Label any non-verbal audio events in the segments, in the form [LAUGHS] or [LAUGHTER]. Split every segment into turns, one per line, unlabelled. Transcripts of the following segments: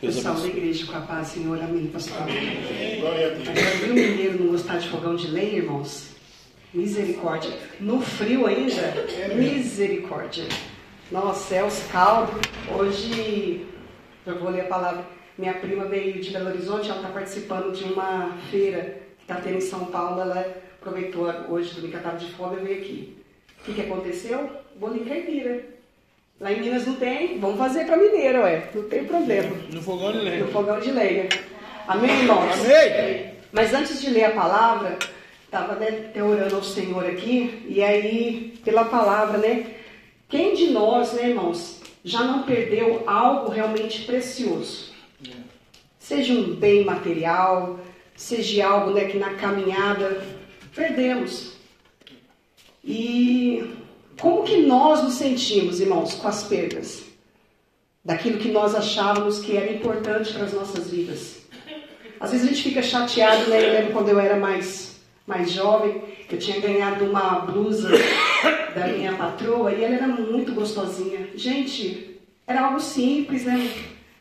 Pessoal da igreja com a paz, Senhor, amém, pastor. Glória a Deus. Agora, viu o mineiro não gostar de fogão de lenha, irmãos? Misericórdia. No frio ainda? Misericórdia. Nossa, é os caldos. Hoje, eu vou ler a palavra. Minha prima veio de Belo Horizonte, ela está participando de uma feira que está tendo em São Paulo. Ela aproveitou hoje, domingo, ela estava de folga, e veio aqui. O que, que aconteceu? Bolinho caipira. Lá em Minas não tem, vamos fazer para mineiro, ué. Não tem problema.
No fogão de lenha.
No fogão de lenha. Amém, irmãos?
Amém.
Mas antes de ler a palavra, estava né, orando ao Senhor aqui, e aí, pela palavra, né? Quem de nós, né, irmãos, já não perdeu algo realmente precioso? Seja um bem material, seja algo né, que na caminhada perdemos. E como que nós nos sentimos, irmãos, com as perdas? Daquilo que nós achávamos que era importante para as nossas vidas. Às vezes a gente fica chateado, né? Eu lembro quando eu era mais, mais jovem, que eu tinha ganhado uma blusa da minha patroa e ela era muito gostosinha. Gente, era algo simples, né?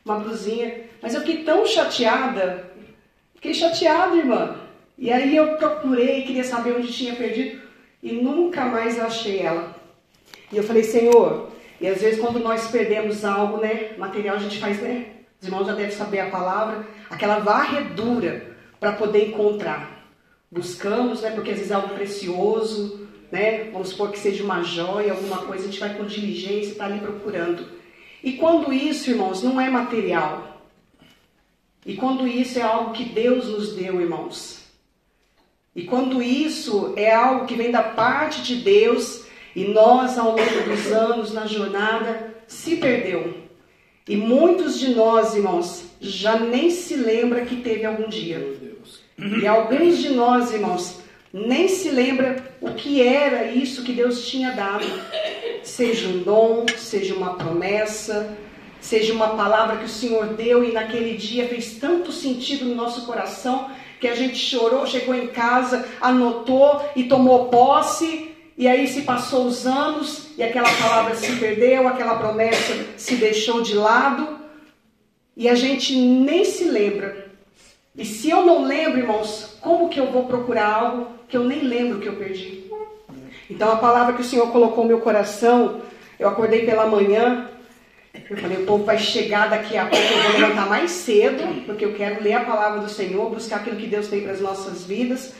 Uma blusinha. Mas eu fiquei tão chateada. Fiquei chateada, irmã. E aí eu procurei, queria saber onde tinha perdido e nunca mais achei ela. E eu falei, Senhor, e às vezes quando nós perdemos algo, né, material, a gente faz, né? Os irmãos já devem saber a palavra, aquela varredura para poder encontrar. Buscamos, né, porque às vezes é algo precioso, né? Vamos supor que seja uma joia, alguma coisa, a gente vai com diligência, está ali procurando. E quando isso, irmãos, não é material, e quando isso é algo que Deus nos deu, irmãos, e quando isso é algo que vem da parte de Deus, e nós, ao longo dos anos, na jornada, se perdeu. E muitos de nós, irmãos, já nem se lembra que teve algum dia. E alguns de nós, irmãos, nem se lembra o que era isso que Deus tinha dado. Seja um dom, seja uma promessa, seja uma palavra que o Senhor deu e naquele dia fez tanto sentido no nosso coração que a gente chorou, chegou em casa, anotou e tomou posse e aí se passou os anos e aquela palavra se perdeu, aquela promessa se deixou de lado e a gente nem se lembra. E se eu não lembro, irmãos, como que eu vou procurar algo que eu nem lembro que eu perdi? Então a palavra que o Senhor colocou no meu coração, eu acordei pela manhã, eu falei, o povo vai chegar daqui a pouco, eu vou levantar mais cedo, porque eu quero ler a palavra do Senhor, buscar aquilo que Deus tem para as nossas vidas.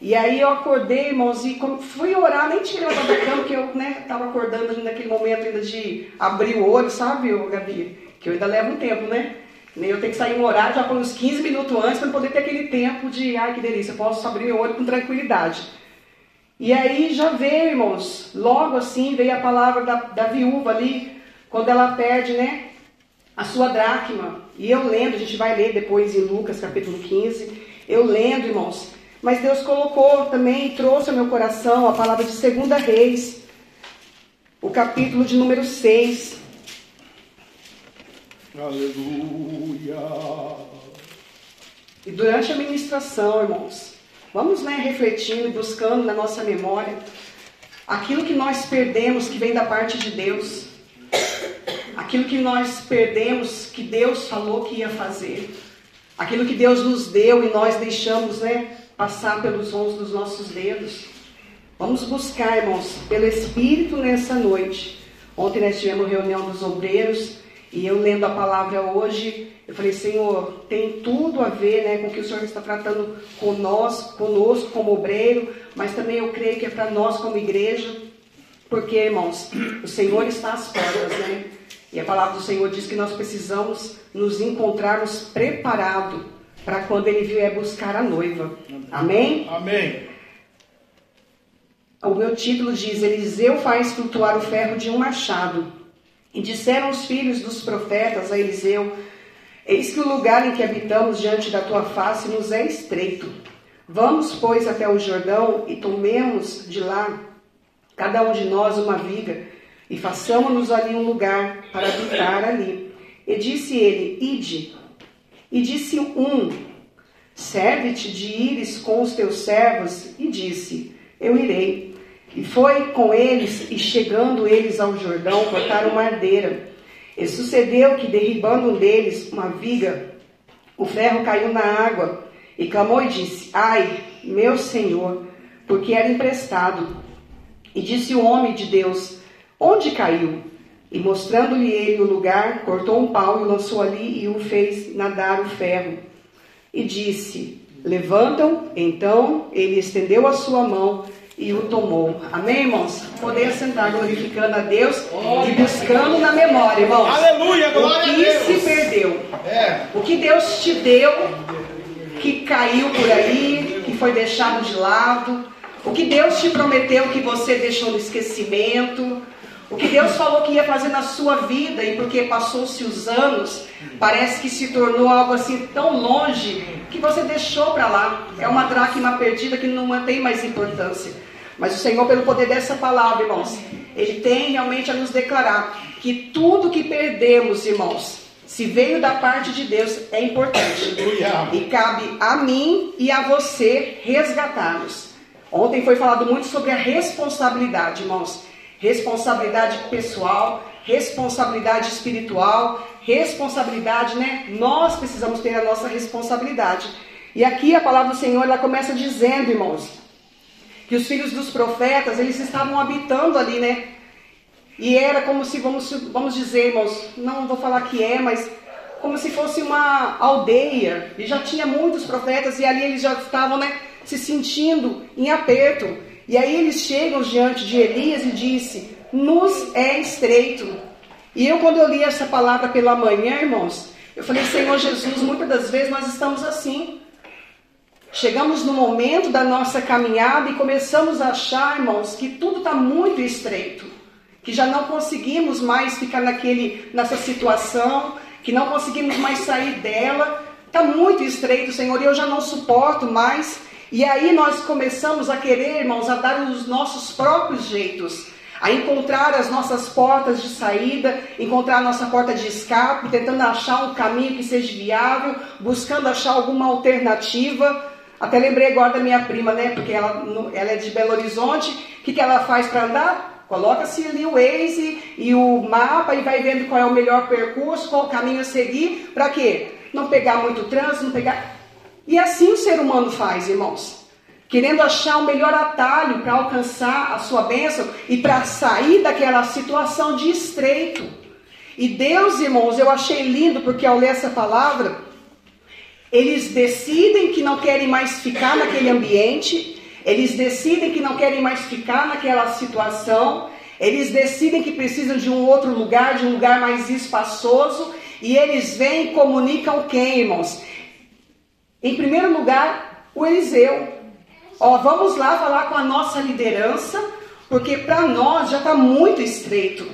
E aí eu acordei, irmãos, e fui orar, nem tinha levantado da cama, porque eu né, estava acordando naquele momento ainda de abrir o olho, sabe, Gabi? Que eu ainda levo um tempo, né? Eu tenho que sair um horário já por uns 15 minutos antes para poder ter aquele tempo de, ai que delícia, eu posso abrir meu olho com tranquilidade. E aí já veio, irmãos, logo assim veio a palavra da, da viúva ali, quando ela perde, né, a sua dracma. E eu lendo, a gente vai ler depois em Lucas capítulo 15, eu lendo, irmãos, mas Deus colocou também e trouxe ao meu coração a palavra de Segunda Reis, o capítulo de número 6.
Aleluia.
E durante a ministração, irmãos, vamos né, refletindo e buscando na nossa memória aquilo que nós perdemos que vem da parte de Deus, aquilo que nós perdemos que Deus falou que ia fazer, aquilo que Deus nos deu e nós deixamos, né, passar pelos sons dos nossos dedos. Vamos buscar, irmãos, pelo Espírito nessa noite. Ontem nós tivemos reunião dos obreiros e eu lendo a palavra hoje, eu falei, Senhor, tem tudo a ver né, com o que o Senhor está tratando com nós, conosco como obreiro, mas também eu creio que é para nós como igreja, porque, irmãos, o Senhor está às portas, né? E a palavra do Senhor diz que nós precisamos nos encontrarmos preparados para quando ele vier buscar a noiva. Amém?
Amém.
O meu título diz: Eliseu faz flutuar o ferro de um machado. E disseram os filhos dos profetas a Eliseu: Eis que o lugar em que habitamos diante da tua face nos é estreito. Vamos, pois, até o Jordão e tomemos de lá, cada um de nós, uma viga, e façamos-nos ali um lugar para habitar ali. E disse ele: Ide. E disse um: Serve-te de ires com os teus servos. E disse: Eu irei. E foi com eles, e chegando eles ao Jordão, cortaram madeira. E sucedeu que, derribando um deles uma viga, o ferro caiu na água, e clamou e disse: Ai, meu senhor, porque era emprestado. E disse o homem de Deus: Onde caiu? E mostrando-lhe ele o lugar, cortou um pau e lançou ali e o fez nadar o ferro. E disse: Levantam. Então ele estendeu a sua mão e o tomou. Amém, irmãos? Poder sentar glorificando a Deus e buscando na memória, irmãos.
Aleluia, glória
O que
a Deus.
se perdeu?
É.
O que Deus te deu, que caiu por aí, que foi deixado de lado. O que Deus te prometeu que você deixou no esquecimento. O que Deus falou que ia fazer na sua vida e porque passou-se os anos, parece que se tornou algo assim tão longe que você deixou para lá. É uma dracma perdida que não tem mais importância. Mas o Senhor, pelo poder dessa palavra, irmãos, Ele tem realmente a nos declarar que tudo que perdemos, irmãos, se veio da parte de Deus, é importante. E cabe a mim e a você resgatá-los. Ontem foi falado muito sobre a responsabilidade, irmãos. Responsabilidade pessoal, responsabilidade espiritual, responsabilidade, né? Nós precisamos ter a nossa responsabilidade. E aqui a palavra do Senhor, ela começa dizendo, irmãos, que os filhos dos profetas, eles estavam habitando ali, né? E era como se, vamos, vamos dizer, irmãos, não vou falar que é, mas como se fosse uma aldeia. E já tinha muitos profetas, e ali eles já estavam, né, se sentindo em aperto. E aí eles chegam diante de Elias e disse: Nos é estreito. E eu, quando eu li essa palavra pela manhã, irmãos, eu falei: Senhor Jesus, muitas das vezes nós estamos assim. Chegamos no momento da nossa caminhada e começamos a achar, irmãos, que tudo está muito estreito, que já não conseguimos mais ficar naquele, nessa situação, que não conseguimos mais sair dela. Está muito estreito, Senhor, e eu já não suporto mais. E aí nós começamos a querer, irmãos, a dar os nossos próprios jeitos, a encontrar as nossas portas de saída, encontrar a nossa porta de escape, tentando achar um caminho que seja viável, buscando achar alguma alternativa. Até lembrei agora da minha prima, né? Porque ela, ela é de Belo Horizonte. O que, que ela faz para andar? Coloca-se ali o Waze e o mapa e vai vendo qual é o melhor percurso, qual o caminho a seguir. Para quê? Não pegar muito trânsito, não pegar. E assim o ser humano faz, irmãos. Querendo achar o melhor atalho para alcançar a sua bênção e para sair daquela situação de estreito. E Deus, irmãos, eu achei lindo porque ao ler essa palavra, eles decidem que não querem mais ficar naquele ambiente, eles decidem que não querem mais ficar naquela situação, eles decidem que precisam de um outro lugar, de um lugar mais espaçoso, e eles vêm e comunicam quem, irmãos? Em primeiro lugar, o Eliseu. Ó, vamos lá falar com a nossa liderança, porque para nós já está muito estreito.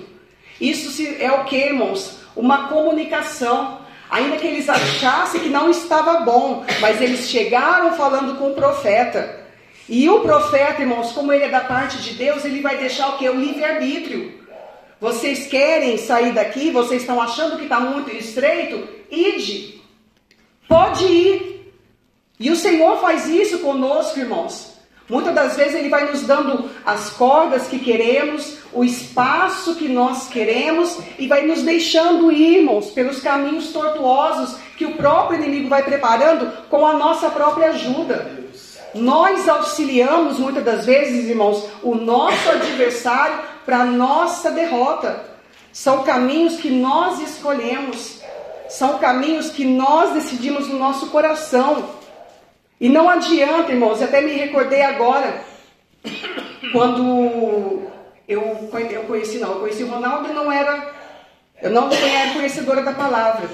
Isso é o que, irmãos? Uma comunicação. Ainda que eles achassem que não estava bom, mas eles chegaram falando com o profeta. E o profeta, irmãos, como ele é da parte de Deus, ele vai deixar o que? O livre-arbítrio. Vocês querem sair daqui? Vocês estão achando que está muito estreito? Ide. Pode ir. E o Senhor faz isso conosco, irmãos. Muitas das vezes Ele vai nos dando as cordas que queremos, o espaço que nós queremos e vai nos deixando ir, irmãos, pelos caminhos tortuosos que o próprio inimigo vai preparando com a nossa própria ajuda. Nós auxiliamos muitas das vezes, irmãos, o nosso adversário para nossa derrota. São caminhos que nós escolhemos, são caminhos que nós decidimos no nosso coração. E não adianta, irmãos, até me recordei agora, quando eu, eu conheci, não, eu conheci o Ronaldo não era, eu não era conhecedora da palavra.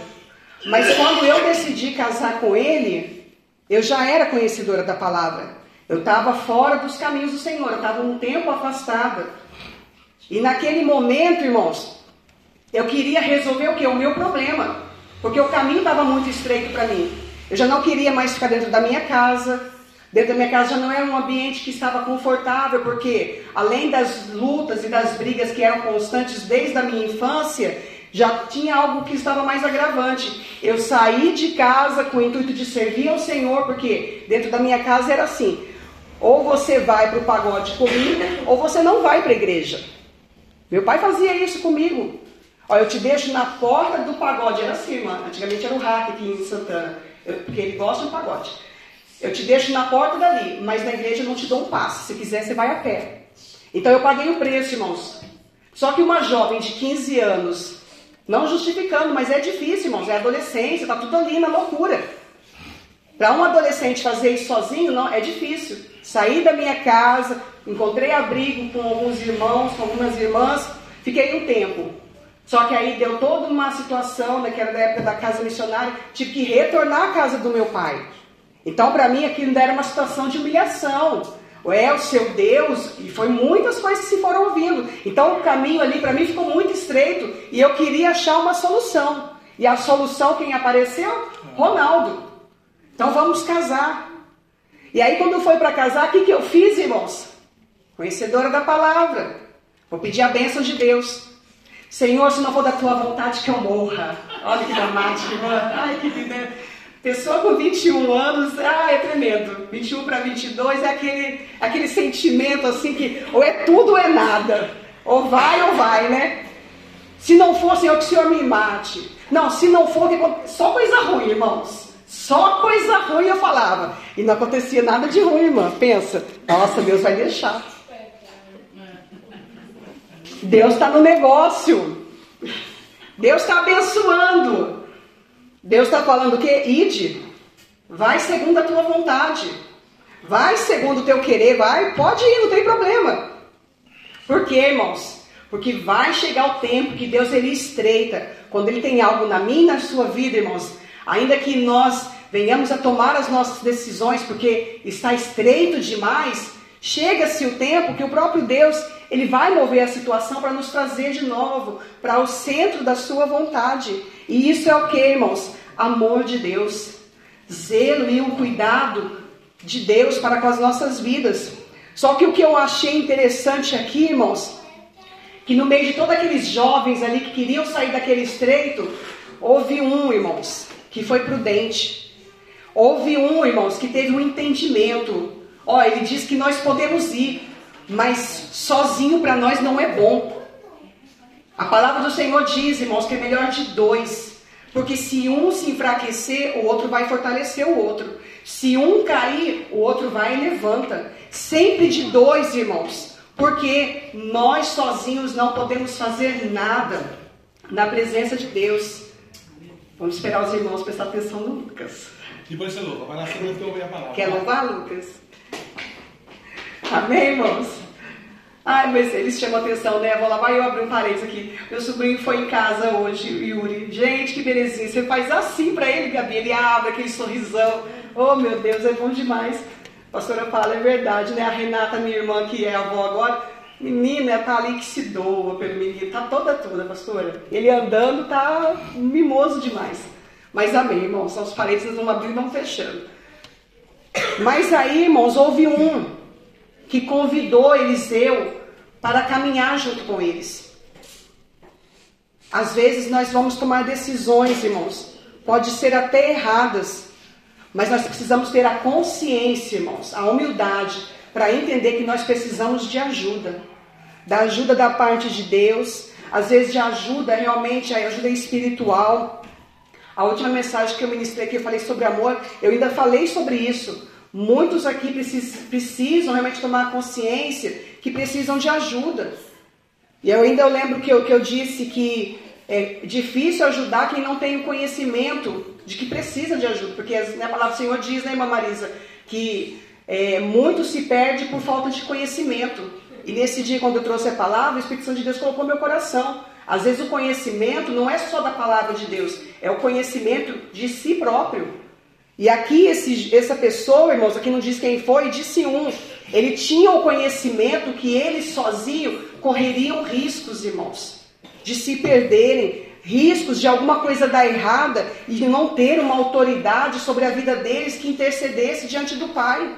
Mas quando eu decidi casar com ele, eu já era conhecedora da palavra. Eu estava fora dos caminhos do Senhor, eu estava um tempo afastada. E naquele momento, irmãos, eu queria resolver o que? O meu problema. Porque o caminho estava muito estreito para mim. Eu já não queria mais ficar dentro da minha casa. Dentro da minha casa já não era um ambiente que estava confortável, porque além das lutas e das brigas que eram constantes desde a minha infância, já tinha algo que estava mais agravante. Eu saí de casa com o intuito de servir ao Senhor, porque dentro da minha casa era assim: ou você vai para o pagode comigo, ou você não vai para a igreja. Meu pai fazia isso comigo. Olha, eu te deixo na porta do pagode. Era assim, irmã. Antigamente era o hack aqui em Santana. Eu, porque ele gosta do pagode. Eu te deixo na porta dali, mas na igreja eu não te dou um passe. Se quiser, você vai a pé. Então eu paguei o preço, irmãos. Só que uma jovem de 15 anos, não justificando, mas é difícil, irmãos. É adolescência, tá tudo ali na loucura. Para um adolescente fazer isso sozinho, não, é difícil. Saí da minha casa, encontrei abrigo com alguns irmãos, com algumas irmãs, fiquei um tempo. Só que aí deu toda uma situação, né, que era da época da casa missionária, tive que retornar à casa do meu pai. Então, para mim, aquilo era uma situação de humilhação. É o seu Deus, e foi muitas coisas que se foram ouvindo. Então, o caminho ali para mim ficou muito estreito e eu queria achar uma solução. E a solução, quem apareceu? Ronaldo. Então, vamos casar. E aí, quando foi para casar, o que, que eu fiz, irmãos? Conhecedora da palavra. Vou pedir a bênção de Deus. Senhor, se não for da tua vontade, que eu morra. Olha que dramático. Ai, que linda. Pessoa com 21 anos, ah, é tremendo. 21 para 22 é aquele, aquele sentimento assim que ou é tudo ou é nada. Ou vai ou vai, né? Se não for, Senhor, que o Senhor me mate. Não, se não for, só coisa ruim, irmãos. Só coisa ruim eu falava. E não acontecia nada de ruim, irmã. Pensa, nossa, Deus vai deixar. Deus está no negócio. Deus está abençoando. Deus está falando o quê? Ide. Vai segundo a tua vontade. Vai segundo o teu querer. Vai, pode ir, não tem problema. Por quê, irmãos? Porque vai chegar o tempo que Deus ele estreita. Quando ele tem algo na minha e na sua vida, irmãos. Ainda que nós venhamos a tomar as nossas decisões, porque está estreito demais, chega-se o tempo que o próprio Deus ele vai mover a situação para nos trazer de novo para o centro da sua vontade. E isso é o que, irmãos? Amor de Deus, zelo e um cuidado de Deus para com as nossas vidas. Só que o que eu achei interessante aqui, irmãos, que no meio de todos aqueles jovens ali que queriam sair daquele estreito, houve um, irmãos, que foi prudente. Houve um, irmãos, que teve um entendimento. Ó, ele diz que nós podemos ir, mas sozinho para nós não é bom. A palavra do Senhor diz, irmãos, que é melhor de dois. Porque se um se enfraquecer, o outro vai fortalecer o outro. Se um cair, o outro vai e levanta. Sempre de dois, irmãos. Porque nós sozinhos não podemos fazer nada na presença de Deus. Vamos esperar os irmãos prestar atenção no Lucas.
Depois você louva, vai lá que eu ouvir a palavra.
Quer louvar, Lucas? [LAUGHS] Amém, irmãos? Ai, mas eles chamam atenção, né? Vou lá, vai eu abrir um parênteses aqui. Meu sobrinho foi em casa hoje, Yuri. Gente, que belezinha. Você faz assim para ele, Gabi. Ele abre aquele sorrisão. Oh, meu Deus, é bom demais. A pastora fala, é verdade, né? A Renata, minha irmã, que é avó agora, menina, tá ali que se doa pelo menino. Tá toda toda, pastora. Ele andando tá mimoso demais. Mas amém, irmãos. São os parênteses vão abrindo e vão fechando. Mas aí, irmãos, houve um que convidou Eliseu para caminhar junto com eles. Às vezes nós vamos tomar decisões, irmãos, pode ser até erradas, mas nós precisamos ter a consciência, irmãos, a humildade para entender que nós precisamos de ajuda, da ajuda da parte de Deus, às vezes de ajuda realmente, a ajuda espiritual. A última mensagem que eu ministrei aqui, eu falei sobre amor, eu ainda falei sobre isso. Muitos aqui precisam, realmente tomar consciência que precisam de ajuda. E eu ainda lembro que eu, que eu disse que é difícil ajudar quem não tem o conhecimento de que precisa de ajuda. Porque né, a palavra do Senhor diz, né, irmã Marisa, que é, muito se perde por falta de conhecimento. E nesse dia, quando eu trouxe a palavra, o Espírito Santo de Deus colocou meu coração. Às vezes o conhecimento não é só da palavra de Deus, é o conhecimento de si próprio. E aqui esse, essa pessoa, irmãos, aqui não diz quem foi, disse um. Ele tinha o conhecimento que eles sozinhos correriam riscos, irmãos, de se perderem, riscos de alguma coisa dar errada e não ter uma autoridade sobre a vida deles que intercedesse diante do Pai.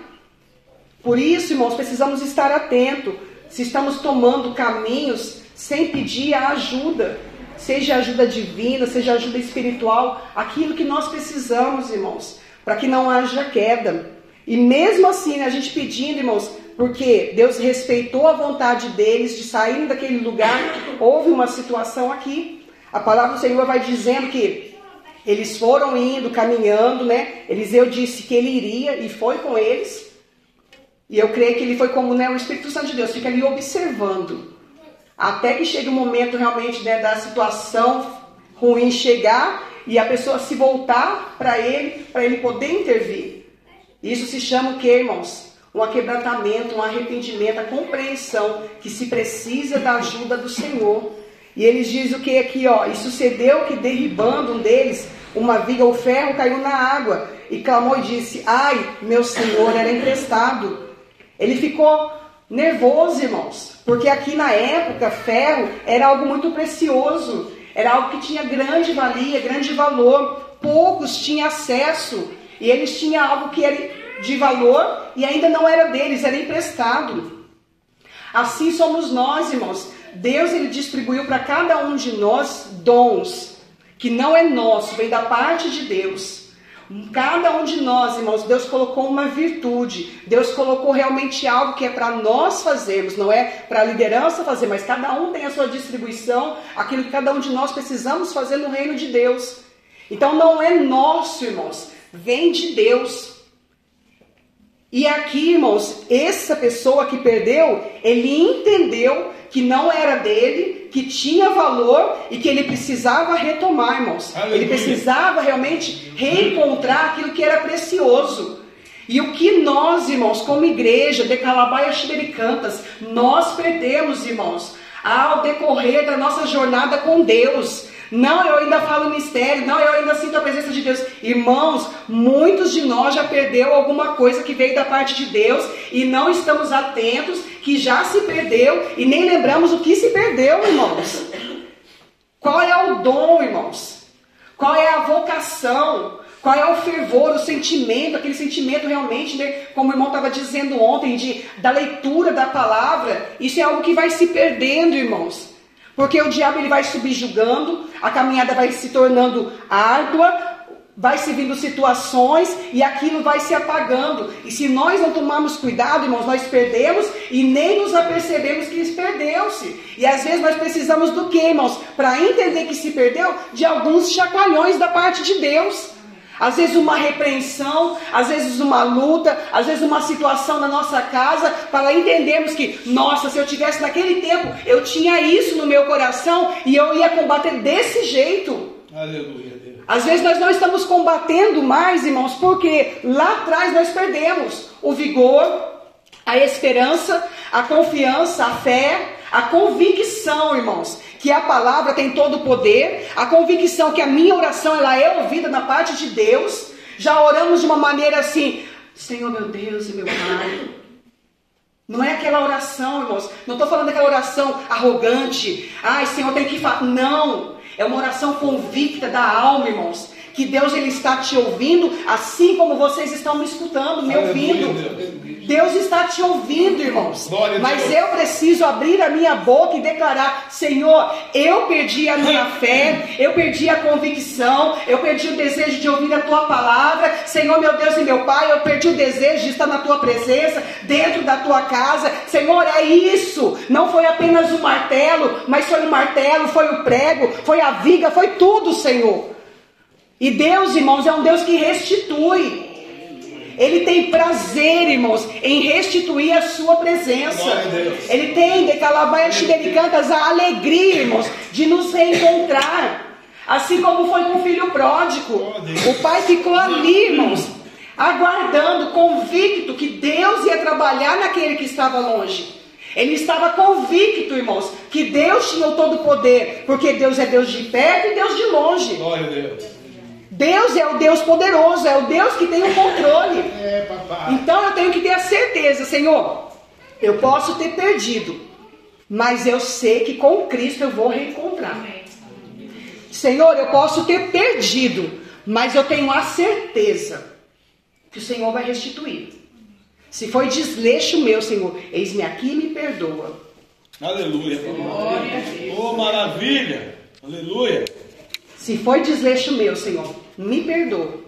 Por isso, irmãos, precisamos estar atentos se estamos tomando caminhos sem pedir a ajuda, seja ajuda divina, seja ajuda espiritual, aquilo que nós precisamos, irmãos para que não haja queda. E mesmo assim, né, a gente pedindo, irmãos, porque Deus respeitou a vontade deles de saírem daquele lugar, houve uma situação aqui. a palavra do Senhor vai dizendo que eles foram indo, caminhando, né? Eliseu disse que ele iria e foi com eles. E eu creio que ele foi como né, o Espírito Santo de Deus, fica ali observando. Até que chegue o momento realmente né, da situação ruim chegar e a pessoa se voltar para ele, para ele poder intervir. Isso se chama o que, irmãos? Um aquebrantamento, um arrependimento, a compreensão que se precisa da ajuda do Senhor. E eles dizem o que aqui, ó? E sucedeu que derribando um deles, uma viga, o ferro caiu na água. E clamou e disse: Ai, meu senhor era emprestado. Ele ficou nervoso, irmãos, porque aqui na época ferro era algo muito precioso, era algo que tinha grande valia, grande valor. Poucos tinham acesso e eles tinham algo que era de valor e ainda não era deles, era emprestado. Assim somos nós, irmãos. Deus ele distribuiu para cada um de nós dons que não é nosso, vem da parte de Deus. Cada um de nós, irmãos, Deus colocou uma virtude. Deus colocou realmente algo que é para nós fazermos, não é para a liderança fazer, mas cada um tem a sua distribuição, aquilo que cada um de nós precisamos fazer no reino de Deus. Então não é nosso, irmãos, vem de Deus. E aqui, irmãos, essa pessoa que perdeu, ele entendeu que não era dele, que tinha valor e que ele precisava retomar, irmãos. Aleluia. Ele precisava realmente reencontrar aquilo que era precioso. E o que nós, irmãos, como igreja de Calabaia Cantas, nós perdemos, irmãos, ao decorrer da nossa jornada com Deus. Não, eu ainda falo mistério. Não, eu ainda sinto a presença de Deus. Irmãos, muitos de nós já perdeu alguma coisa que veio da parte de Deus e não estamos atentos, que já se perdeu e nem lembramos o que se perdeu, irmãos. Qual é o dom, irmãos? Qual é a vocação? Qual é o fervor, o sentimento, aquele sentimento realmente, né, como o irmão estava dizendo ontem, de, da leitura da palavra? Isso é algo que vai se perdendo, irmãos. Porque o diabo ele vai subjugando, a caminhada vai se tornando árdua, vai se vindo situações e aquilo vai se apagando. E se nós não tomarmos cuidado, irmãos, nós perdemos e nem nos apercebemos que perdeu-se. E às vezes nós precisamos do que, irmãos? Para entender que se perdeu, de alguns chacoalhões da parte de Deus. Às vezes uma repreensão, às vezes uma luta, às vezes uma situação na nossa casa, para entendermos que, nossa, se eu tivesse naquele tempo, eu tinha isso no meu coração e eu ia combater desse jeito. Aleluia, Deus. Às vezes nós não estamos combatendo mais, irmãos, porque lá atrás nós perdemos o vigor, a esperança, a confiança, a fé, a convicção, irmãos, que a palavra tem todo o poder, a convicção que a minha oração ela é ouvida na parte de Deus. Já oramos de uma maneira assim, Senhor meu Deus e meu Pai. Não é aquela oração, irmãos. Não estou falando daquela oração arrogante. Ai, Senhor, tem que falar. Não. É uma oração convicta da alma, irmãos que Deus ele está te ouvindo, assim como vocês estão me escutando, me ouvindo. Deus está te ouvindo, irmãos. Mas eu preciso abrir a minha boca e declarar: Senhor, eu perdi a minha fé, eu perdi a convicção, eu perdi o desejo de ouvir a tua palavra. Senhor, meu Deus e meu Pai, eu perdi o desejo de estar na tua presença, dentro da tua casa. Senhor, é isso. Não foi apenas o martelo, mas foi o martelo, foi o prego, foi a viga, foi tudo, Senhor. E Deus, irmãos, é um Deus que restitui. Ele tem prazer, irmãos, em restituir a sua presença. Ele tem, de Calabaia Cantas, a alegria, irmãos, de nos reencontrar. Assim como foi com o filho pródigo. O pai ficou ali, irmãos, aguardando, convicto que Deus ia trabalhar naquele que estava longe. Ele estava convicto, irmãos, que Deus tinha o todo poder, porque Deus é Deus de perto e Deus de longe. Glória a Deus. Deus é o Deus poderoso, é o Deus que tem o controle. É, então eu tenho que ter a certeza, Senhor, eu posso ter perdido, mas eu sei que com Cristo eu vou reencontrar. Senhor, eu posso ter perdido, mas eu tenho a certeza que o Senhor vai restituir. Se foi desleixo meu, Senhor, eis-me aqui e me perdoa.
Aleluia. Glória Oh, maravilha. Aleluia.
Se foi desleixo meu, Senhor, me perdoa.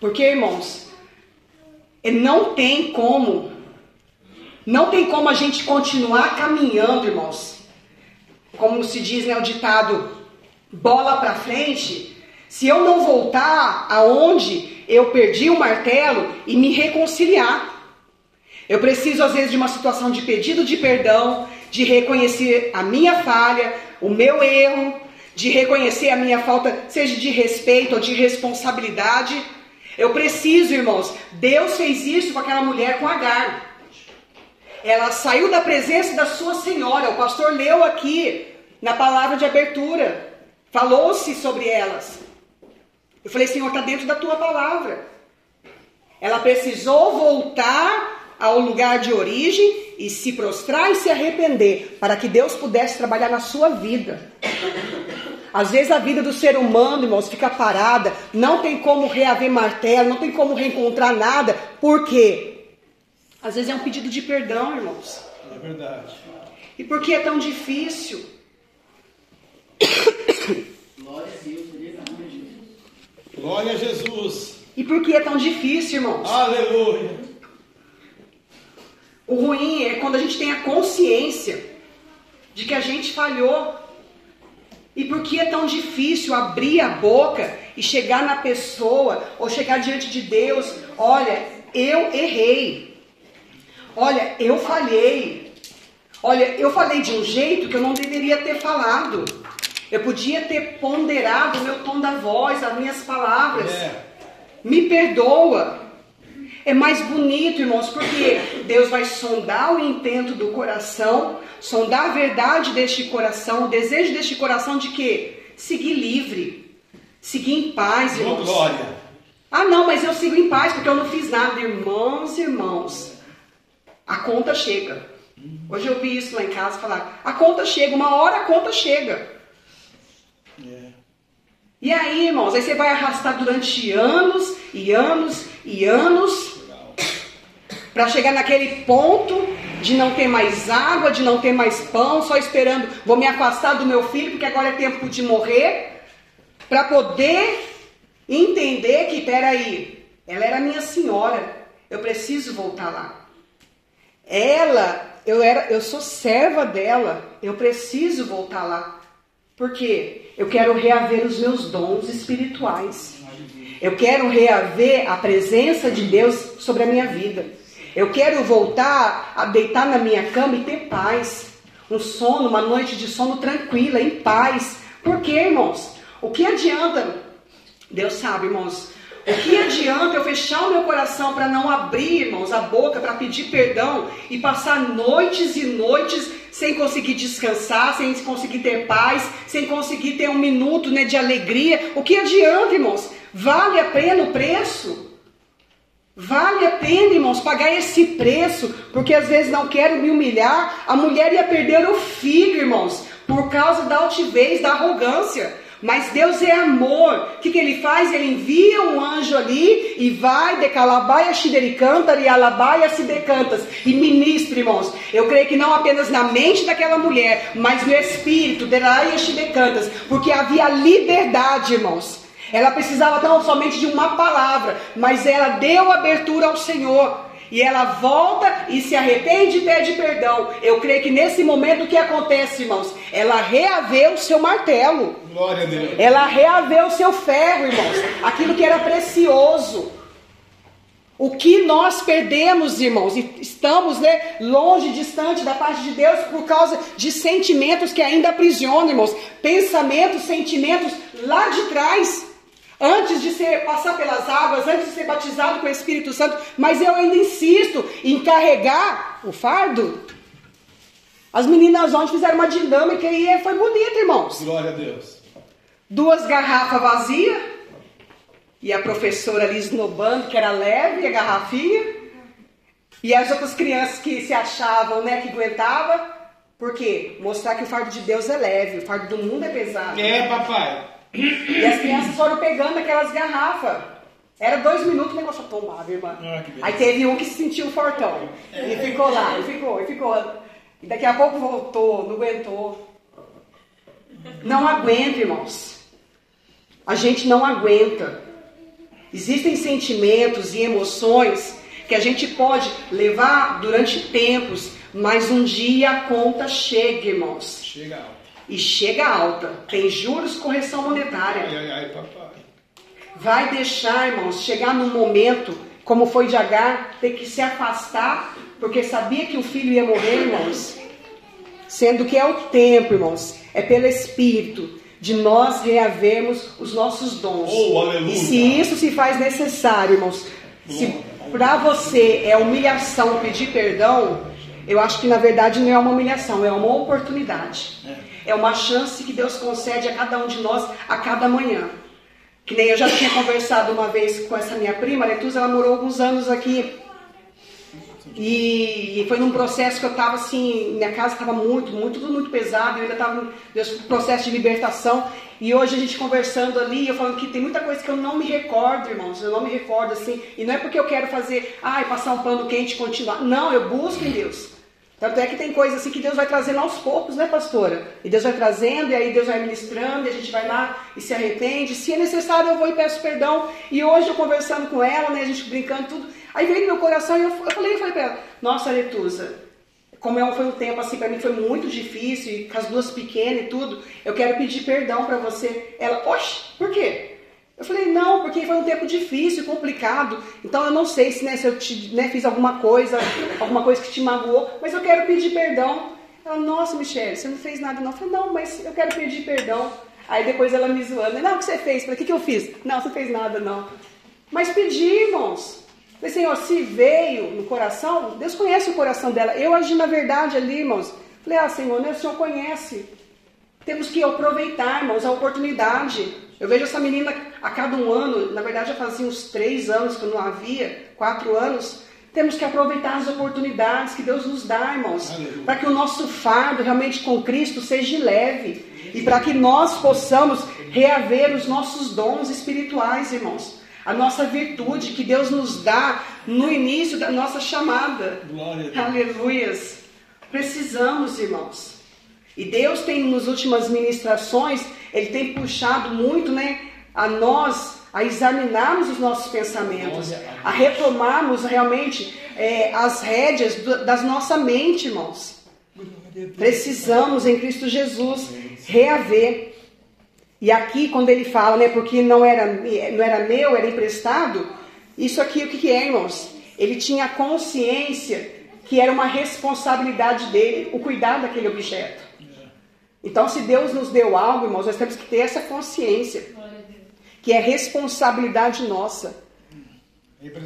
Porque, irmãos, não tem como, não tem como a gente continuar caminhando, irmãos. Como se diz, né, o ditado, bola para frente se eu não voltar aonde eu perdi o martelo e me reconciliar. Eu preciso, às vezes, de uma situação de pedido de perdão, de reconhecer a minha falha, o meu erro, de reconhecer a minha falta, seja de respeito ou de responsabilidade. Eu preciso, irmãos, Deus fez isso com aquela mulher com Agar. Ela saiu da presença da sua senhora. O pastor leu aqui na palavra de abertura. Falou-se sobre elas. Eu falei, Senhor, está dentro da tua palavra. Ela precisou voltar ao lugar de origem e se prostrar e se arrepender, para que Deus pudesse trabalhar na sua vida. Às vezes a vida do ser humano, irmãos, fica parada, não tem como reaver martelo, não tem como reencontrar nada, por quê? Às vezes é um pedido de perdão, irmãos.
É verdade.
E por que é tão difícil?
Glória a Deus, Glória a Jesus.
E por que é tão difícil, irmãos?
Aleluia.
O ruim é quando a gente tem a consciência de que a gente falhou. E por que é tão difícil abrir a boca e chegar na pessoa ou chegar diante de Deus? Olha, eu errei. Olha, eu falhei. Olha, eu falei de um jeito que eu não deveria ter falado. Eu podia ter ponderado o meu tom da voz, as minhas palavras. É. Me perdoa. É mais bonito, irmãos, porque Deus vai sondar o intento do coração, sondar a verdade deste coração, o desejo deste coração de que seguir livre, seguir em paz, irmãos.
glória.
Ah, não, mas eu sigo em paz porque eu não fiz nada, irmãos, irmãos. A conta chega. Hoje eu vi isso lá em casa falar. A conta chega, uma hora a conta chega. E aí, irmãos, aí você vai arrastar durante anos e anos e anos para chegar naquele ponto de não ter mais água, de não ter mais pão, só esperando, vou me afastar do meu filho porque agora é tempo de morrer, para poder entender que, peraí, ela era minha senhora, eu preciso voltar lá. Ela, eu era, eu sou serva dela, eu preciso voltar lá. Por quê? Eu quero reaver os meus dons espirituais. Eu quero reaver a presença de Deus sobre a minha vida. Eu quero voltar a deitar na minha cama e ter paz. Um sono, uma noite de sono tranquila, em paz. Por quê, irmãos? O que adianta? Deus sabe, irmãos. O que adianta eu fechar o meu coração para não abrir, irmãos, a boca para pedir perdão e passar noites e noites sem conseguir descansar, sem conseguir ter paz, sem conseguir ter um minuto né, de alegria? O que adianta, irmãos? Vale a pena o preço? Vale a pena, irmãos, pagar esse preço, porque às vezes não quero me humilhar. A mulher ia perder o filho, irmãos, por causa da altivez, da arrogância. Mas Deus é amor. O que, que ele faz? Ele envia um anjo ali e vai de calabaia xidericantar e alabaia se decantas e ministra, irmãos. Eu creio que não apenas na mente daquela mulher, mas no espírito, de deraia decantas, porque havia liberdade, irmãos. Ela precisava tão somente de uma palavra, mas ela deu abertura ao Senhor. E ela volta e se arrepende e pede perdão. Eu creio que nesse momento o que acontece, irmãos? Ela reaveu o seu martelo.
Glória a Deus.
Ela reaveu o seu ferro, irmãos. Aquilo que era precioso. O que nós perdemos, irmãos, e estamos né, longe, distante da parte de Deus por causa de sentimentos que ainda aprisionam, irmãos. Pensamentos, sentimentos lá de trás antes de ser, passar pelas águas, antes de ser batizado com o Espírito Santo, mas eu ainda insisto em carregar o fardo. As meninas ontem fizeram uma dinâmica e foi bonito, irmãos.
Glória a Deus.
Duas garrafas vazias e a professora ali esnobando, que era leve, a garrafinha. E as outras crianças que se achavam, né, que aguentava. Por quê? Mostrar que o fardo de Deus é leve, o fardo do mundo é pesado.
É, papai.
E as crianças foram pegando aquelas garrafas. Era dois minutos o negócio tomava, irmã. Ah, Aí teve um que se sentiu fortão. E ficou lá, e ficou, e ficou. E daqui a pouco voltou, não aguentou. Não aguenta, irmãos. A gente não aguenta. Existem sentimentos e emoções que a gente pode levar durante tempos, mas um dia a conta chega, irmãos.
Chega.
E chega alta. Tem juros, correção monetária.
Ai, ai, ai, papai.
Vai deixar, irmãos, chegar num momento, como foi de Agar, ter que se afastar, porque sabia que o filho ia morrer, irmãos. Sendo que é o tempo, irmãos, é pelo Espírito de nós reavermos os nossos dons.
Oh.
E se isso se faz necessário, irmãos, se para você é humilhação pedir perdão, eu acho que na verdade não é uma humilhação, é uma oportunidade. É uma chance que Deus concede a cada um de nós a cada manhã. Que nem eu já tinha conversado uma vez com essa minha prima, Letusa, ela morou alguns anos aqui e, foi num processo que eu estava assim, minha casa estava muito, muito, tudo muito pesado, eu ainda estava no processo de libertação. E hoje a gente conversando ali, eu falando que tem muita coisa que eu não me recordo, irmãos, eu não me recordo assim. E não é porque eu quero fazer, ai, passar um pano quente e continuar. Não, eu busco em Deus. Tanto é que tem coisas assim que Deus vai trazendo aos poucos, né, pastora? E Deus vai trazendo, e aí Deus vai ministrando, e a gente vai lá e se arrepende. Se é necessário, eu vou e peço perdão. E hoje eu conversando com ela, né, a gente brincando tudo. Aí veio no meu coração e eu, falei, eu falei pra ela, nossa, Letusa, como é, foi um tempo assim, para mim foi muito difícil, e com as duas pequenas e tudo, eu quero pedir perdão para você. Ela, oxe, por quê? Eu falei, não, porque foi um tempo difícil, complicado. Então eu não sei se, né, se eu te, né, fiz alguma coisa, alguma coisa que te magoou, mas eu quero pedir perdão. Ela, nossa, Michelle, você não fez nada não. Eu falei, não, mas eu quero pedir perdão. Aí depois ela me zoando, não, o que você fez? O que, que eu fiz? Não, você fez nada não. Mas pedi, irmãos. Falei, Senhor, se veio no coração, Deus conhece o coração dela. Eu agi na verdade ali, irmãos. Falei, ah, Senhor, né, o Senhor conhece. Temos que aproveitar, irmãos, a oportunidade. Eu vejo essa menina a cada um ano, na verdade já fazia uns três anos que eu não havia, quatro anos. Temos que aproveitar as oportunidades que Deus nos dá, irmãos, para que o nosso fardo realmente com Cristo seja leve e para que nós possamos reaver os nossos dons espirituais, irmãos. A nossa virtude que Deus nos dá no início da nossa chamada. Aleluias. Precisamos, irmãos. E Deus tem, nas últimas ministrações, Ele tem puxado muito né, a nós a examinarmos os nossos pensamentos, a retomarmos realmente é, as rédeas do, das nossa mente, irmãos. Precisamos em Cristo Jesus reaver. E aqui, quando ele fala, né, porque não era, não era meu, era emprestado, isso aqui o que, que é, irmãos? Ele tinha consciência que era uma responsabilidade dele o cuidar daquele objeto. Então, se Deus nos deu algo, irmãos, nós temos que ter essa consciência, que é responsabilidade nossa.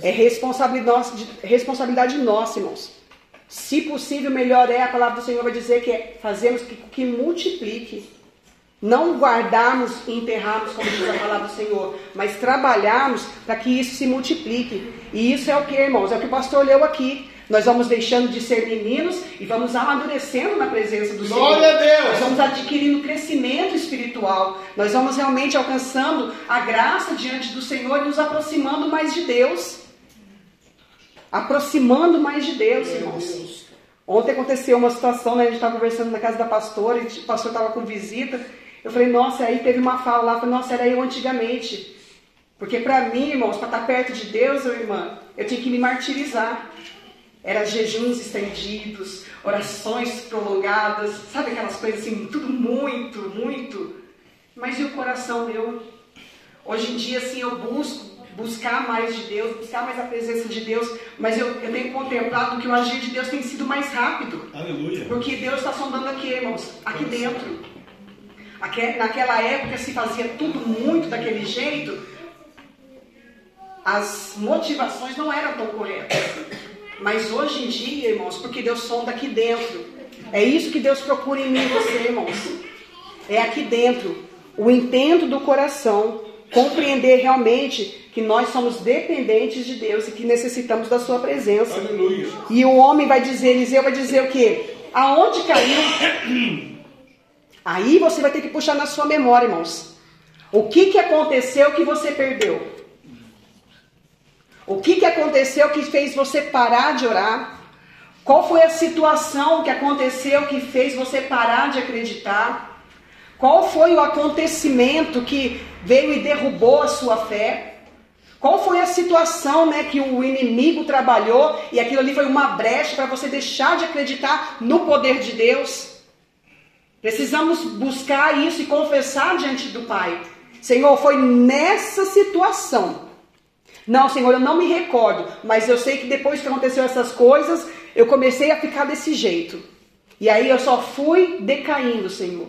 É responsabilidade, responsabilidade nossa, irmãos. Se possível, melhor é, a palavra do Senhor vai dizer que é fazemos que, que multiplique. Não guardarmos e enterrarmos, como diz a palavra do Senhor, mas trabalharmos para que isso se multiplique. E isso é o que, irmãos? É o que o pastor leu aqui. Nós vamos deixando de ser meninos e vamos amadurecendo na presença do
Glória
Senhor.
a Deus.
Nós vamos adquirindo crescimento espiritual. Nós vamos realmente alcançando a graça diante do Senhor e nos aproximando mais de Deus. Aproximando mais de Deus, irmãos. Ontem aconteceu uma situação, né? A gente estava conversando na casa da pastora, e o pastor estava com visita. Eu falei, nossa, aí teve uma fala lá, eu falei, nossa, era eu antigamente. Porque para mim, irmãos, para estar perto de Deus, meu irmão, eu tinha que me martirizar. Era jejuns estendidos, orações prolongadas, sabe aquelas coisas assim, tudo muito, muito. Mas e o coração meu? Hoje em dia, assim, eu busco buscar mais de Deus, buscar mais a presença de Deus, mas eu, eu tenho contemplado que o agir de Deus tem sido mais rápido.
Aleluia.
Porque Deus está sondando aqui, irmãos, aqui dentro. Aque- Naquela época se fazia tudo muito daquele jeito, as motivações não eram tão corretas. Mas hoje em dia, irmãos, porque Deus sonda aqui dentro. É isso que Deus procura em mim e você, irmãos. É aqui dentro. O intento do coração. Compreender realmente que nós somos dependentes de Deus e que necessitamos da sua presença.
Aleluia.
E o homem vai dizer, Eliseu vai dizer o quê? Aonde caiu? Aí você vai ter que puxar na sua memória, irmãos. O que, que aconteceu que você perdeu? O que, que aconteceu que fez você parar de orar? Qual foi a situação que aconteceu que fez você parar de acreditar? Qual foi o acontecimento que veio e derrubou a sua fé? Qual foi a situação né, que o inimigo trabalhou e aquilo ali foi uma brecha para você deixar de acreditar no poder de Deus? Precisamos buscar isso e confessar diante do Pai. Senhor, foi nessa situação. Não, Senhor, eu não me recordo, mas eu sei que depois que aconteceu essas coisas, eu comecei a ficar desse jeito. E aí eu só fui decaindo, Senhor.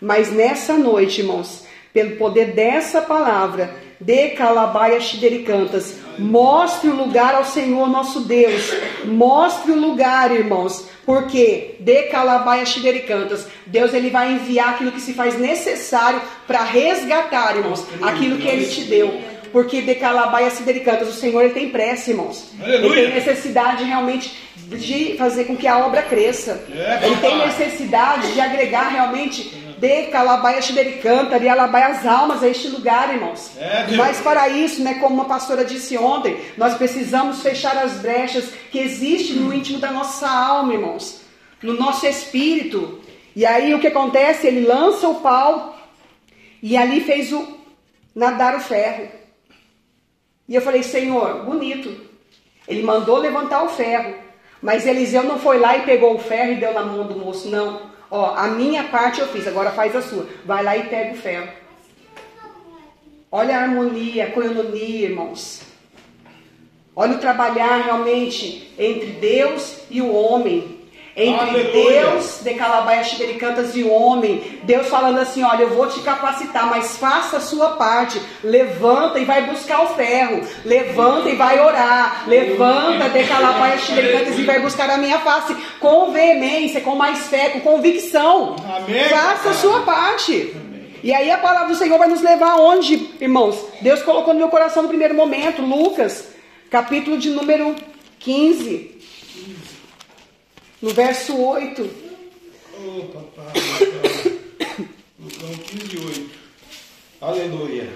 Mas nessa noite, irmãos, pelo poder dessa palavra, de Calabaia Xidericantas, mostre o lugar ao Senhor nosso Deus. Mostre o lugar, irmãos. Porque de Calabaia Xidericantas, Deus ele vai enviar aquilo que se faz necessário para resgatar, irmãos, aquilo que ele te deu. Porque de Calabaia Xidericantas, o Senhor ele tem pressa, irmãos. Ele tem necessidade realmente de fazer com que a obra cresça. Ele tem necessidade de agregar realmente de Calabaia Xidericantas e alabai as almas a este lugar, irmãos. Mas para isso, né, como uma pastora disse ontem, nós precisamos fechar as brechas que existem no íntimo da nossa alma, irmãos. No nosso espírito. E aí o que acontece? Ele lança o pau e ali fez o nadar o ferro. E eu falei, Senhor, bonito. Ele mandou levantar o ferro. Mas Eliseu não foi lá e pegou o ferro e deu na mão do moço, não. Ó, a minha parte eu fiz, agora faz a sua. Vai lá e pega o ferro. Olha a harmonia, a coinonia, irmãos. Olha o trabalhar realmente entre Deus e o homem. Entre
Aleluia.
Deus, de Calabaia Xibericantas e homem. Deus falando assim: olha, eu vou te capacitar, mas faça a sua parte. Levanta e vai buscar o ferro. Levanta e vai orar. Levanta, de Calabaia Xibericantas e vai buscar a minha face. Com veemência, com mais fé, com convicção.
Amém.
Faça a sua parte. E aí a palavra do Senhor vai nos levar aonde, irmãos? Deus colocou no meu coração no primeiro momento, Lucas, capítulo de número 15, no verso 8.
Ô, papai. Lucão. Lucão 15, 8. Aleluia.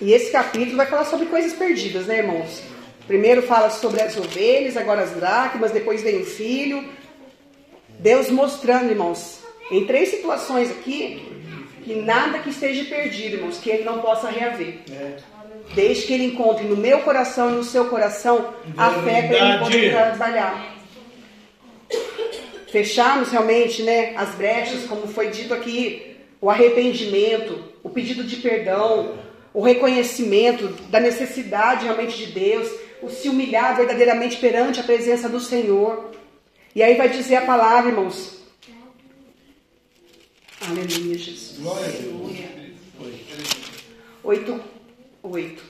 E esse capítulo vai falar sobre coisas perdidas, né, irmãos? Primeiro fala sobre as ovelhas, agora as dracmas, depois vem o filho. Deus mostrando, irmãos, em três situações aqui, que nada que esteja perdido, irmãos, que ele não possa reaver.
É.
Desde que ele encontre no meu coração e no seu coração a fé para ele poder trabalhar. Fecharmos realmente né, as brechas, como foi dito aqui, o arrependimento, o pedido de perdão, o reconhecimento da necessidade realmente de Deus, o se humilhar verdadeiramente perante a presença do Senhor. E aí vai dizer a palavra, irmãos. Aleluia, Jesus.
Glória a Deus.
8, 8.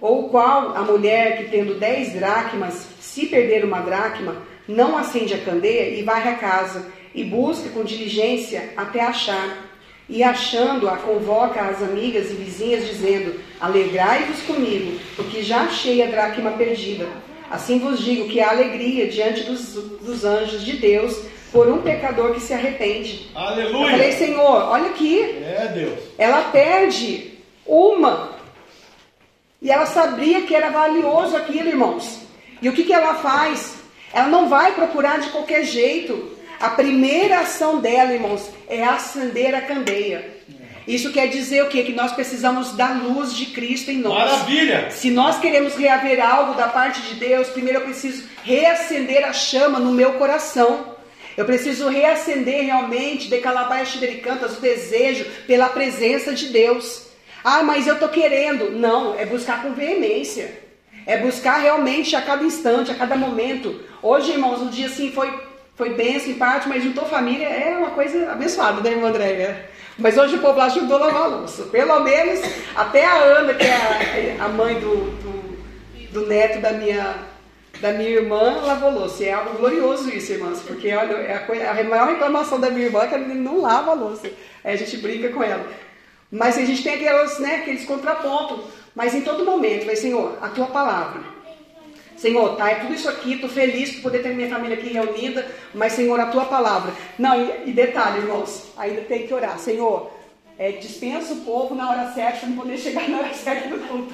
Ou qual a mulher que tendo dez dracmas, se perder uma dracma, não acende a candeia e varre a casa, e busca com diligência até achar. E achando-a, convoca as amigas e vizinhas, dizendo: Alegrai-vos comigo, porque já achei a dracma perdida. Assim vos digo que há alegria diante dos, dos anjos de Deus por um pecador que se arrepende. Eu falei,
Aleluia.
Senhor, olha aqui,
É Deus.
ela perde uma. E ela sabia que era valioso aquilo, irmãos. E o que, que ela faz? Ela não vai procurar de qualquer jeito. A primeira ação dela, irmãos, é acender a candeia. Isso quer dizer o quê? Que nós precisamos da luz de Cristo em nós.
Maravilha.
Se nós queremos reaver algo da parte de Deus, primeiro eu preciso reacender a chama no meu coração. Eu preciso reacender realmente, de Calabaias Xibericantas, o desejo pela presença de Deus. Ah, mas eu estou querendo. Não, é buscar com veemência. É buscar realmente a cada instante, a cada momento. Hoje, irmãos, um dia assim foi, foi em parte, mas juntou família é uma coisa abençoada, né, irmã Andréia? Mas hoje o povo lá ajudou a lavar a louça. Pelo menos até a Ana, que é a, a mãe do, do, do neto da minha, da minha irmã, lavou louça. E é algo glorioso isso, irmãs, porque olha, é a, coisa, a maior reclamação da minha irmã é que a menina não lava a louça. Aí a gente brinca com ela. Mas a gente tem aquelas, né, aqueles contrapontos. Mas em todo momento, vai, Senhor, a tua palavra. Senhor, tá, é tudo isso aqui, estou feliz por poder ter minha família aqui reunida, mas, Senhor, a tua palavra. Não, e, e detalhe, irmãos, ainda tem que orar. Senhor, é, dispensa o povo na hora certa para não poder chegar na hora certa do culto.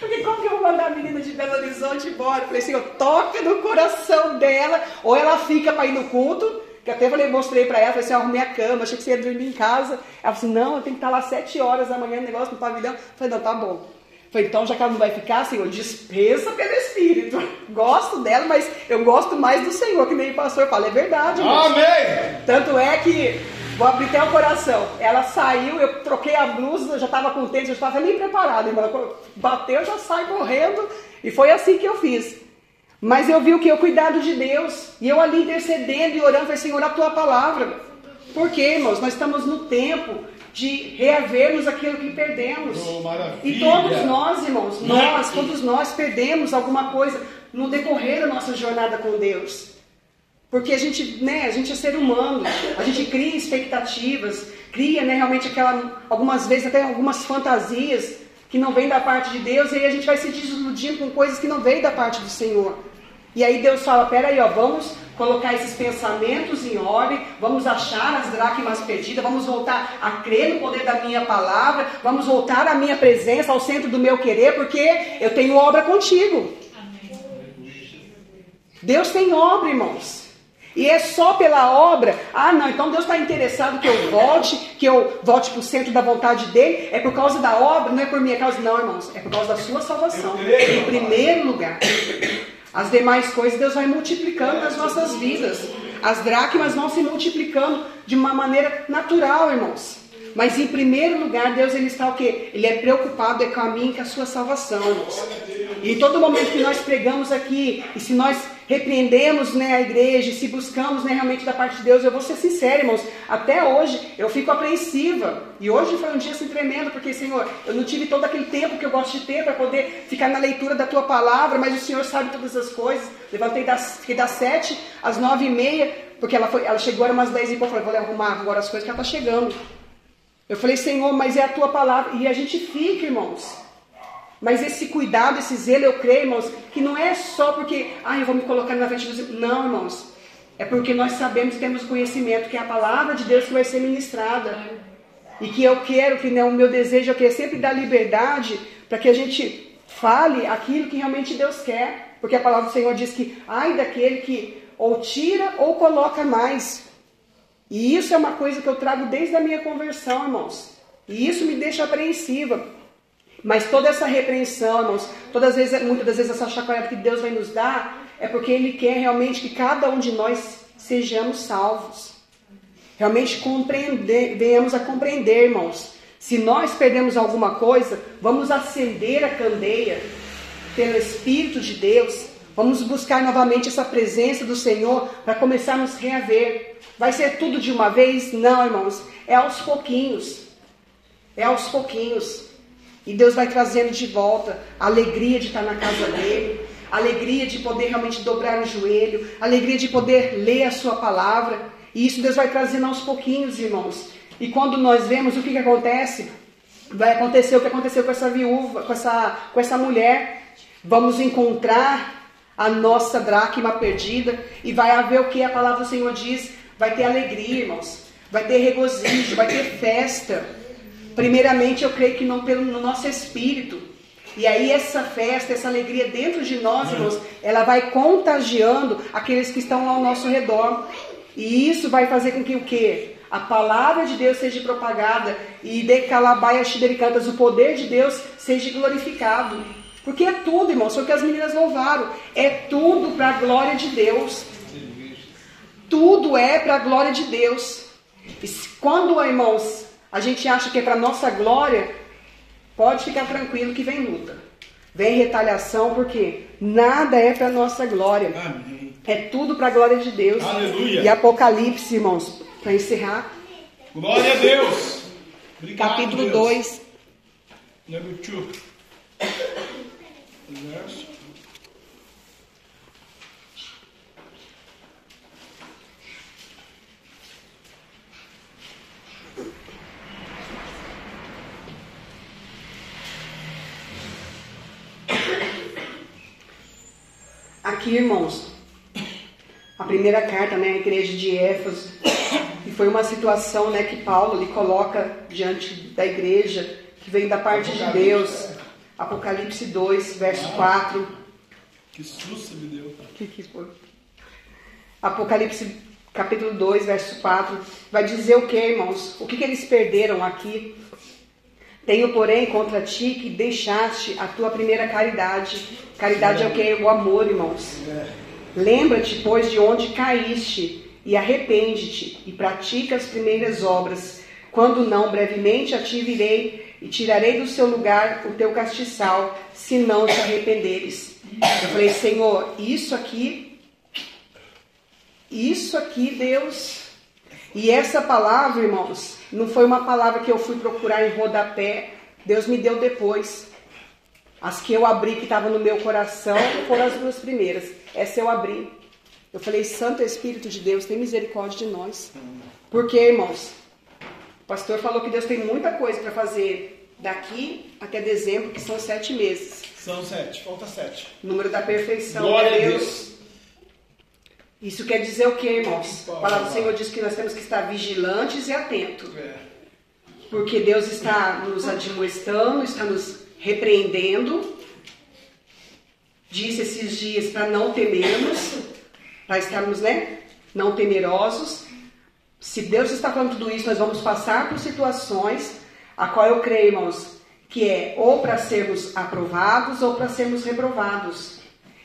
Porque como que eu vou mandar a menina de Belo Horizonte embora? Eu falei, Senhor, toca no coração dela, ou ela fica para ir no culto, que até falei, mostrei para ela, falei assim, eu arrumei a cama, achei que você ia dormir em casa. Ela falou assim, não, eu tenho que estar lá sete horas da manhã no negócio no pavilhão. Eu falei, não, tá bom. Falei, então já que ela não vai ficar, Senhor, dispensa pelo Espírito. [LAUGHS] Gosto dela, mas eu gosto mais do Senhor, que nem o pastor fala. É verdade.
Amém.
Tanto é que, vou abrir até o coração. Ela saiu, eu troquei a blusa, eu já estava tênis, eu estava nem preparada. Irmã. Bateu, já sai correndo. E foi assim que eu fiz. Mas eu vi o que? O cuidado de Deus. E eu ali intercedendo e orando, falei, Senhor, a tua palavra. Por quê, irmãos? Nós estamos no tempo de reavermos aquilo que perdemos.
Oh,
e todos nós, irmãos, nós, todos nós perdemos alguma coisa no decorrer da nossa jornada com Deus. Porque a gente, né, a gente é ser humano, a gente cria expectativas, cria, né, realmente aquela, algumas vezes até algumas fantasias que não vêm da parte de Deus, e aí a gente vai se desiludindo com coisas que não vêm da parte do Senhor. E aí Deus fala, peraí, ó, vamos colocar esses pensamentos em ordem, vamos achar as dracmas perdidas, vamos voltar a crer no poder da minha palavra, vamos voltar à minha presença, ao centro do meu querer, porque eu tenho obra contigo. Deus tem obra, irmãos. E é só pela obra. Ah, não, então Deus está interessado que eu volte, que eu volte para o centro da vontade dele. É por causa da obra, não é por minha causa, não, irmãos. É por causa da sua salvação. Em primeiro lugar. As demais coisas Deus vai multiplicando nas nossas vidas. As dracmas vão se multiplicando de uma maneira natural, irmãos. Mas em primeiro lugar, Deus ele está o quê? Ele é preocupado é com a minha e com a sua salvação, irmãos. E todo momento que nós pregamos aqui, e se nós repreendemos né, a igreja, se buscamos né, realmente da parte de Deus, eu vou ser sincero, irmãos, até hoje eu fico apreensiva. E hoje foi um dia assim tremendo, porque, Senhor, eu não tive todo aquele tempo que eu gosto de ter para poder ficar na leitura da tua palavra, mas o Senhor sabe todas as coisas. Levantei das, fiquei das sete às nove e meia, porque ela, foi, ela chegou, era umas dez e pouco, eu falei, vou arrumar agora as coisas que ela está chegando. Eu falei, Senhor, mas é a tua palavra. E a gente fica, irmãos. Mas esse cuidado, esse zelo, eu creio, irmãos, que não é só porque, ah, eu vou me colocar na frente dos. Não, irmãos. É porque nós sabemos, temos conhecimento que é a palavra de Deus que vai ser ministrada. E que eu quero, que né, o meu desejo é que é sempre dar liberdade para que a gente fale aquilo que realmente Deus quer. Porque a palavra do Senhor diz que, ai daquele que ou tira ou coloca mais. E isso é uma coisa que eu trago desde a minha conversão, irmãos. E isso me deixa apreensiva. Mas toda essa repreensão, irmãos, todas as vezes, muitas das vezes essa chacoalhada que Deus vai nos dar, é porque Ele quer realmente que cada um de nós sejamos salvos. Realmente compreender, venhamos a compreender, irmãos. Se nós perdemos alguma coisa, vamos acender a candeia pelo Espírito de Deus. Vamos buscar novamente essa presença do Senhor para começarmos a reaver. Vai ser tudo de uma vez? Não, irmãos. É aos pouquinhos. É aos pouquinhos. E Deus vai trazendo de volta a alegria de estar na casa dele, a alegria de poder realmente dobrar o joelho, a alegria de poder ler a sua palavra. E isso Deus vai trazendo aos pouquinhos, irmãos. E quando nós vemos o que, que acontece, vai acontecer o que aconteceu com essa viúva, com essa, com essa mulher. Vamos encontrar a nossa dracma perdida e vai haver o que a palavra do Senhor diz. Vai ter alegria, irmãos. Vai ter regozijo, vai ter festa. Primeiramente, eu creio que não pelo no nosso espírito. E aí essa festa, essa alegria dentro de nós, irmãos, ela vai contagiando aqueles que estão ao nosso redor. E isso vai fazer com que o quê? A palavra de Deus seja propagada e de calabaia xidericantas, o poder de Deus seja glorificado. Porque é tudo, irmãos, foi o que as meninas louvaram. É tudo para a glória de Deus. Tudo é para a glória de Deus. E quando, irmãos, a gente acha que é para nossa glória, pode ficar tranquilo que vem luta. Vem retaliação, porque nada é para nossa glória.
Amém.
É tudo para a glória de Deus.
Aleluia.
E Apocalipse, irmãos, para encerrar,
Glória a Deus. Obrigado,
capítulo
Deus.
2,
Number two. Verso.
Aqui, irmãos, a primeira carta, né, à igreja de Éfeso, e foi uma situação, né, que Paulo lhe coloca diante da igreja, que vem da parte de Deus. Apocalipse 2, verso 4.
Que susto me deu.
Que que foi? Apocalipse capítulo 2, verso 4, vai dizer o que, irmãos? O que, que eles perderam aqui? Tenho, porém, contra ti que deixaste a tua primeira caridade. Caridade é o que? O amor, irmãos. Lembra-te, pois, de onde caíste, e arrepende-te, e pratica as primeiras obras. Quando não, brevemente a ti virei, e tirarei do seu lugar o teu castiçal, se não te arrependeres. Eu falei, Senhor, isso aqui, isso aqui, Deus. E essa palavra, irmãos, não foi uma palavra que eu fui procurar em rodapé. Deus me deu depois. As que eu abri que estavam no meu coração foram as duas primeiras. Essa eu abri. Eu falei, Santo Espírito de Deus, tem misericórdia de nós. Porque, irmãos, o pastor falou que Deus tem muita coisa para fazer daqui até dezembro, que são sete meses.
São sete, falta sete.
Número da perfeição.
Glória a Deus.
Isso quer dizer o que, irmãos? A palavra do Senhor diz que nós temos que estar vigilantes e atentos.
É.
Porque Deus está nos admoestando, está nos repreendendo. Disse esses dias para não temermos, para estarmos, né? Não temerosos. Se Deus está falando tudo isso, nós vamos passar por situações a qual eu creio, irmãos, que é ou para sermos aprovados ou para sermos reprovados.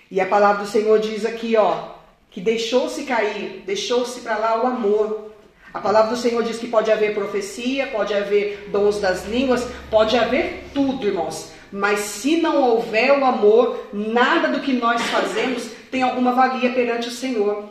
E a palavra do Senhor diz aqui, ó, que deixou-se cair, deixou-se para lá o amor. A palavra do Senhor diz que pode haver profecia, pode haver dons das línguas, pode haver tudo, irmãos. Mas se não houver o amor, nada do que nós fazemos tem alguma valia perante o Senhor.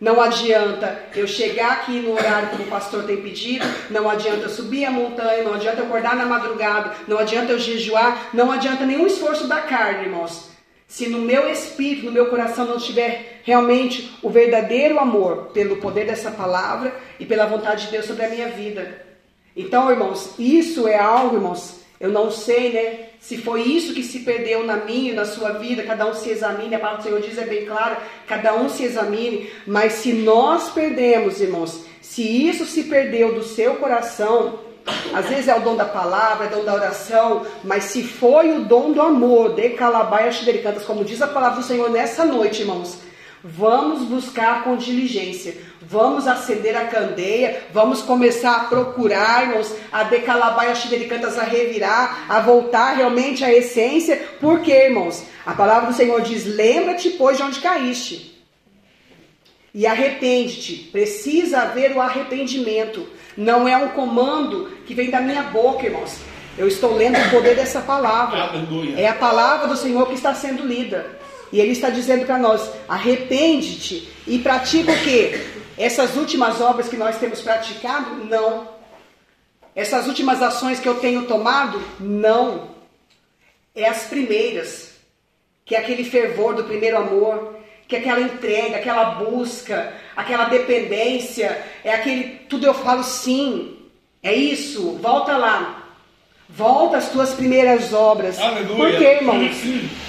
Não adianta eu chegar aqui no horário que o pastor tem pedido, não adianta eu subir a montanha, não adianta eu acordar na madrugada, não adianta eu jejuar, não adianta nenhum esforço da carne, irmãos. Se no meu espírito, no meu coração não tiver realmente o verdadeiro amor pelo poder dessa palavra e pela vontade de Deus sobre a minha vida. Então, irmãos, isso é algo, irmãos, eu não sei, né? Se foi isso que se perdeu na minha e na sua vida, cada um se examine, a palavra do Senhor diz é bem clara, cada um se examine, mas se nós perdemos, irmãos, se isso se perdeu do seu coração, às vezes é o dom da palavra, é o dom da oração, mas se foi o dom do amor, de calabaia xidericantas, como diz a palavra do Senhor nessa noite, irmãos, vamos buscar com diligência, vamos acender a candeia, vamos começar a procurar, irmãos, a decalabaia xidericantas, a revirar, a voltar realmente à essência, porque, irmãos, a palavra do Senhor diz: lembra-te, pois, de onde caíste. E arrepende-te. Precisa haver o arrependimento. Não é um comando que vem da minha boca, irmãos. Eu estou lendo o poder dessa palavra.
Aleluia.
É a palavra do Senhor que está sendo lida. E Ele está dizendo para nós: arrepende-te e pratica o quê? Essas últimas obras que nós temos praticado? Não. Essas últimas ações que eu tenho tomado? Não. É as primeiras. Que é aquele fervor do primeiro amor, que aquela entrega, aquela busca, aquela dependência, é aquele tudo eu falo sim. É isso, volta lá. Volta às tuas primeiras obras.
Aleluia.
Porque, irmãos,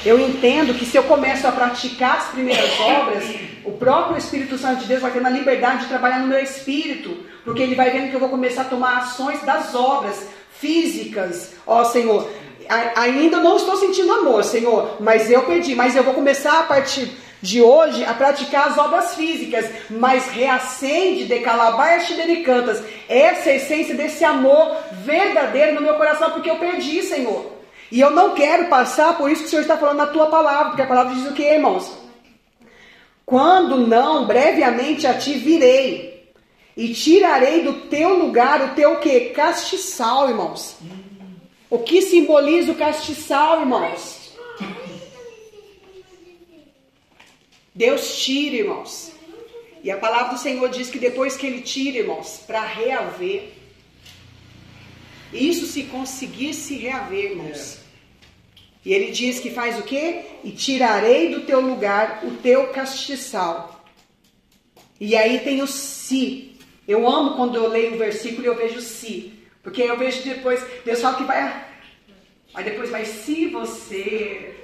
eu entendo que se eu começo a praticar as primeiras obras, o próprio Espírito Santo de Deus vai tendo a liberdade de trabalhar no meu espírito. Porque ele vai vendo que eu vou começar a tomar ações das obras físicas. Ó Senhor, a- ainda não estou sentindo amor, Senhor, mas eu pedi, mas eu vou começar a partir de hoje a praticar as obras físicas, mas reacende de calabaias xidericantas essa essência desse amor verdadeiro no meu coração, porque eu perdi, Senhor. E eu não quero passar por isso que o Senhor está falando na tua palavra, porque a palavra diz o que, irmãos? Quando não, brevemente a ti virei, e tirarei do teu lugar o teu que? Castiçal, irmãos. O que simboliza o castiçal, irmãos? Deus tira, irmãos. E a palavra do Senhor diz que depois que ele tira, irmãos, para reaver. Isso se conseguisse reaver, irmãos. E ele diz que faz o quê? E tirarei do teu lugar o teu castiçal. E aí tem o se. Eu amo quando eu leio o versículo e eu vejo se. Porque eu vejo depois, Deus fala que vai. Aí depois vai, se você,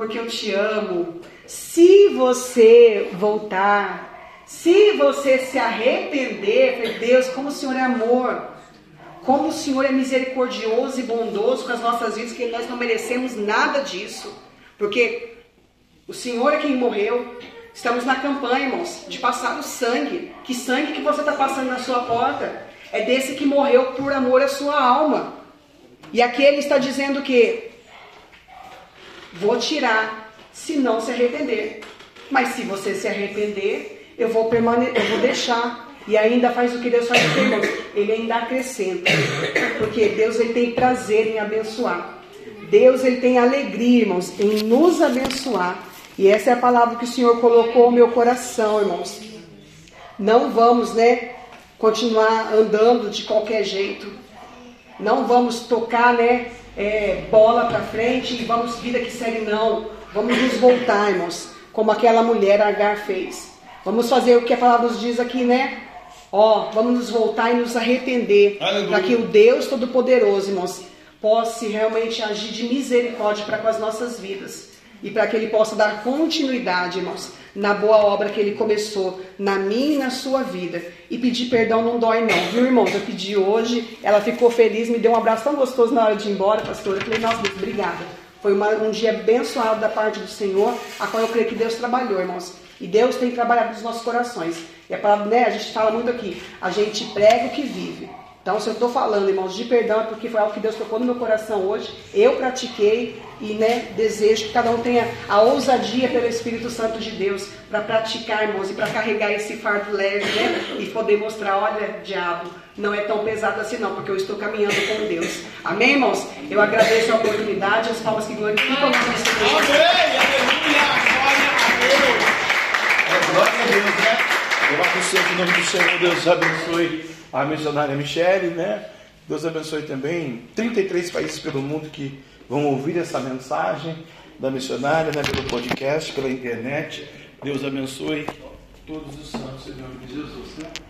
porque eu te amo, se você voltar, se você se arrepender, Deus, como o Senhor é amor, como o Senhor é misericordioso e bondoso com as nossas vidas, que nós não merecemos nada disso, porque o Senhor é quem morreu. Estamos na campanha, irmãos, de passar o sangue. Que sangue que você está passando na sua porta? É desse que morreu por amor à sua alma. E aqui ele está dizendo que vou tirar se não se arrepender. Mas se você se arrepender, eu vou permanecer, eu vou deixar. E ainda faz o que Deus faz com. Ele ainda acrescenta. Porque Deus ele tem prazer em abençoar. Deus ele tem alegria, irmãos, em nos abençoar. E essa é a palavra que o Senhor colocou no meu coração, irmãos. Não vamos, né, continuar andando de qualquer jeito. Não vamos tocar, né, é, bola para frente e vamos vida que segue, não. Vamos nos voltar, irmãos, como aquela mulher Agar fez. Vamos fazer o que a palavra nos diz aqui, né? Ó, vamos nos voltar e nos arrepender para que o Deus Todo-Poderoso, irmãos, possa realmente agir de misericórdia para com as nossas vidas e para que Ele possa dar continuidade, irmãos, na boa obra que Ele começou na minha e na sua vida. E pedir perdão não dói não, viu, irmãos? Eu pedi hoje, ela ficou feliz, me deu um abraço tão gostoso na hora de ir embora, pastora. Eu falei, nossa, Deus, obrigada. Foi uma, um dia abençoado da parte do Senhor, a qual eu creio que Deus trabalhou, irmãos. E Deus tem trabalhado nos nossos corações. E a palavra, né, a gente fala muito aqui, a gente prega o que vive. Então, se eu estou falando, irmãos, de perdão, é porque foi algo que Deus tocou no meu coração hoje. Eu pratiquei e né, desejo que cada um tenha a ousadia pelo Espírito Santo de Deus para praticar, irmãos, e para carregar esse fardo leve, né? E poder mostrar, olha, diabo, não é tão pesado assim não, porque eu estou caminhando com Deus. Amém, irmãos? Eu agradeço a oportunidade, as palmas que glorificam o nome do Senhor.
Amém! Aleluia! Glória a Deus!
Glória a Deus, né? Eu abençoe em nome do Senhor, Deus abençoe a missionária Michele, né? Deus abençoe também 33 países pelo mundo que vão ouvir essa mensagem da missionária, né? Pelo podcast, pela internet. Deus abençoe todos os santos em nome de Jesus, né?